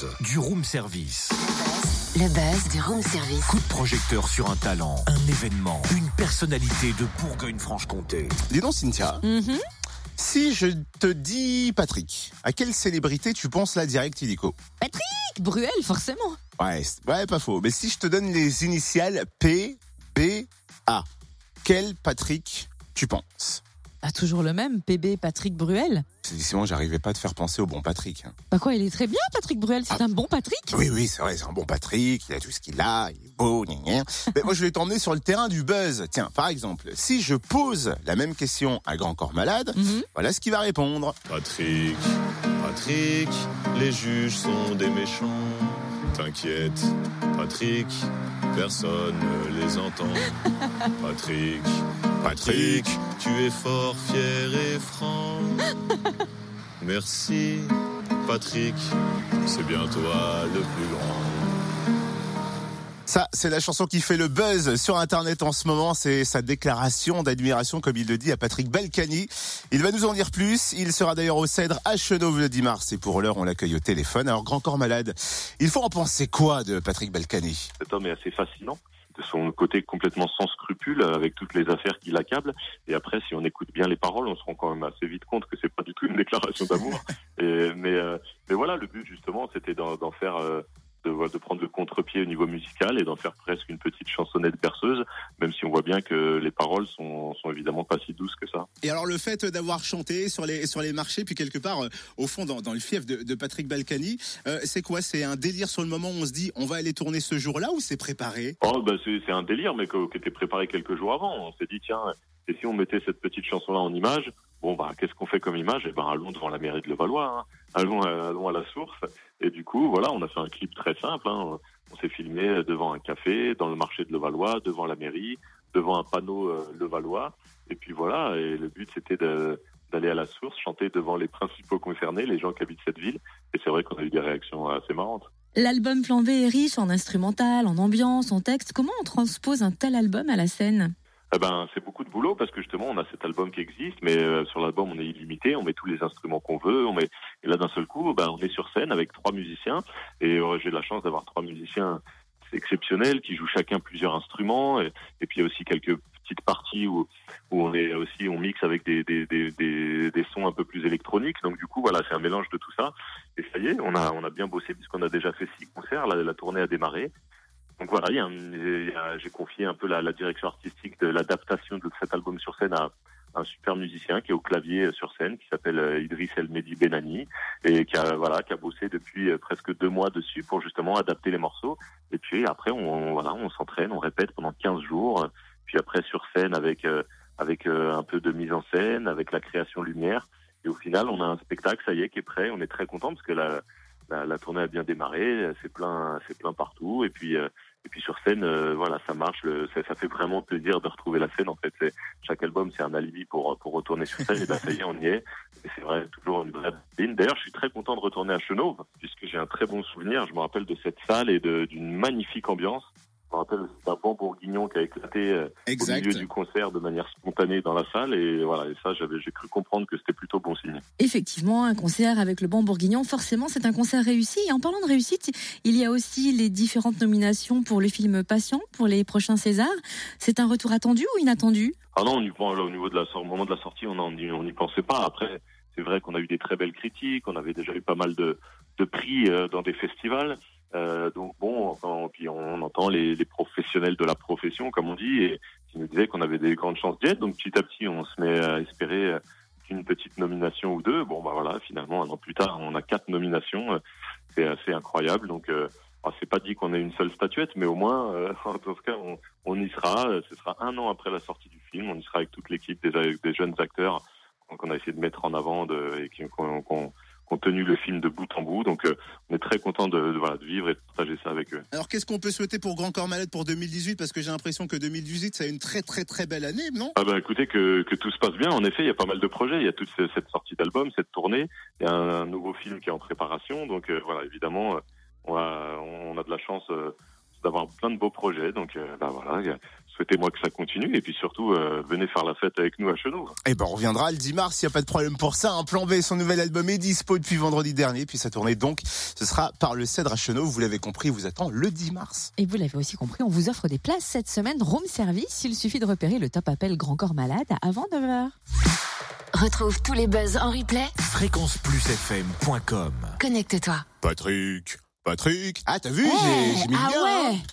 buzz du room service. Le buzz du room service. Coup de projecteur sur un talent, un événement, une personnalité de Bourgogne-Franche-Comté. Dis donc, Cynthia, Mhm. si je te dis Patrick, à quelle célébrité tu penses là direct illico? Patrick Bruel, forcément. ouais, c'est- ouais, pas faux. Mais si je te donne les initiales P, B, A, quel Patrick tu penses? Ah, toujours le même, PB Patrick Bruel. Sinon, j'arrivais pas à te faire penser au bon Patrick. Bah quoi, il est très bien, Patrick Bruel. C'est Ah. un bon Patrick? Oui, oui, c'est vrai, c'est un bon Patrick, il a tout ce qu'il a, il est beau, gna gna. Mais moi, je vais t'emmener sur le terrain du buzz. Tiens, par exemple, si je pose la même question à Grand Corps Malade, Mhm. voilà ce qu'il va répondre. Patrick, Patrick, les juges sont des méchants. T'inquiète, Patrick, personne ne les entend. Patrick, Patrick, tu es fort, fier et franc. Merci, Patrick, c'est bien toi le plus grand. Ça, c'est la chanson qui fait le buzz sur Internet en ce moment. C'est sa déclaration d'admiration, comme il le dit, à Patrick Balkany. Il va nous en dire plus. Il sera d'ailleurs au Cèdre à Chenauve le 10 mars. Et pour l'heure, on l'accueille au téléphone. Alors, grand corps malade, il faut en penser quoi de Patrick Balkany? Cet homme est assez fascinant de son côté complètement sans scrupule avec toutes les affaires qui l'accablent. Et après, si on écoute bien les paroles, on se rend quand même assez vite compte que c'est pas du tout une déclaration d'amour. Mais, euh, mais voilà, le but justement, c'était d'en d'en faire, euh, de, prendre le contre-pied au niveau musical et d'en faire presque une petite chansonnette berceuse, même si on voit bien que les paroles sont, sont évidemment pas si douces que ça. Et alors, le fait d'avoir chanté sur les, sur les marchés, puis quelque part, euh, au fond, dans, dans le fief de, de Patrick Balkany, euh, c'est quoi? C'est un délire sur le moment où on se dit, on va aller tourner ce jour-là ou c'est préparé? Oh, bah, c'est un délire, mais qui était préparé quelques jours avant. On s'est dit, tiens, et si on mettait cette petite chanson-là en image? Bon, bah, qu'est-ce qu'on fait comme image? Eh ben, allons devant la mairie de Levallois, hein. Allons, à, la source. Et du coup, voilà, on a fait un clip très simple. Hein. On s'est filmé devant un café, dans le marché de Levallois, devant la mairie, devant un panneau euh, Levallois. Et puis voilà, et le but, c'était d'aller à la source, chanter devant les principaux concernés, les gens qui habitent cette ville. Et c'est vrai qu'on a eu des réactions assez marrantes. L'album Plan est riche en instrumental, en ambiance, en texte. Comment on transpose un tel album à la scène? Eh ben, c'est beaucoup de boulot parce que justement, on a cet album qui existe, mais euh, sur l'album, on est illimité, on met tous les instruments qu'on veut, on met, et là, d'un seul coup, ben, on est sur scène avec trois musiciens, et euh, j'ai la chance d'avoir trois musiciens exceptionnels qui jouent chacun plusieurs instruments, et, et puis il y a aussi quelques petites parties où, où on est aussi, on mixe avec des, des, des, des, sons un peu plus électroniques, donc du coup, voilà, c'est un mélange de tout ça, et ça y est, on a, on a bien bossé puisqu'on a déjà fait six concerts, la tournée a démarré, donc voilà, j'ai confié un peu la, la direction artistique de l'adaptation de cet album sur scène à un super musicien qui est au clavier euh, sur scène, qui s'appelle euh, Idriss El Mehdi Benani, et qui a voilà, qui a bossé depuis euh, presque deux mois dessus pour justement adapter les morceaux. Et puis après, on, voilà, on s'entraîne, on répète pendant 15 jours. Puis après sur scène avec avec un peu de mise en scène, avec la création lumière. Et au final, on a un spectacle, ça y est, qui est prêt. On est très content parce que la, la, la tournée a bien démarré, c'est plein, c'est plein partout. Et puis, et puis sur scène, euh, voilà, ça marche. Le, ça, ça fait vraiment plaisir de retrouver la scène. En fait, chaque album, c'est un alibi pour pour retourner sur scène. et ben ça y est, on y est. C'est vrai, toujours une vraie ligne. D'ailleurs, je suis très content de retourner à Chenauve puisque j'ai un très bon souvenir. Je me rappelle de cette salle et d'une magnifique ambiance. Je me rappelle, c'est un bon bourguignon qui a éclaté euh, au milieu du concert de manière spontanée dans la salle. Et voilà, et ça, j'avais, j'ai cru comprendre que c'était plutôt bon signe. Effectivement, un concert avec le banc bourguignon, forcément, c'est un concert réussi. Et en parlant de réussite, il y a aussi les différentes nominations pour le film Patient, pour les prochains Césars. C'est un retour attendu ou inattendu? Ah non, on y pense, là, au niveau de la, au moment de la sortie, on n'y on n'y pensait pas. Après, c'est vrai qu'on a eu des très belles critiques, on avait déjà eu pas mal de, de prix euh, dans des festivals. Euh, donc bon, enfin, puis on entend les, les professionnels de la profession, comme on dit, et qui nous disaient qu'on avait des grandes chances d'y être. Donc petit à petit, on se met à espérer euh, une petite nomination ou deux. Bon, bah voilà, finalement, un an plus tard, on a quatre nominations. Euh, C'est assez incroyable. Donc euh, ah, c'est pas dit qu'on ait une seule statuette, mais au moins, euh, en tout cas, on, on y sera. Euh, Ce sera un an après la sortie du film. On y sera avec toute l'équipe des, des jeunes acteurs qu'on a essayé de mettre en avant de, et qu'on qu'on- qu'on tenu le film de bout en bout. Donc, euh, on est très content de, de, voilà, de vivre et de partager ça avec eux. Alors, qu'est-ce qu'on peut souhaiter pour Grand Corps Malade pour 2018 Parce que j'ai l'impression que 2018, c'est une très très très belle année, non? Ah bah écoutez que, que tout se passe bien. En effet, il y a pas mal de projets. Il y a toute ce- cette sortie d'album, cette tournée. Il y a un, un nouveau film qui est en préparation. Donc euh, voilà, évidemment, euh, on a, on a de la chance euh, d'avoir plein de beaux projets. Donc euh, bah voilà, souhaitez-moi que ça continue et puis surtout euh, venez faire la fête avec nous à Chenauve. Eh ben, on reviendra le 10 mars, il n'y a pas de problème pour ça. Un plan B, son nouvel album est dispo depuis vendredi dernier, puis sa tournée donc, ce sera par le Cèdre à Chenauve. Vous l'avez compris, il vous attend le 10 mars. Et vous l'avez aussi compris, on vous offre des places cette semaine room service. Il suffit de repérer le top appel Grand Corps Malade avant 9h. Retrouve tous les buzz en replay. fréquenceplusfm.com Connecte-toi. Patrick, Patrick. Ah, t'as vu, j'ai j'ai mis le ah gars, hein. ouais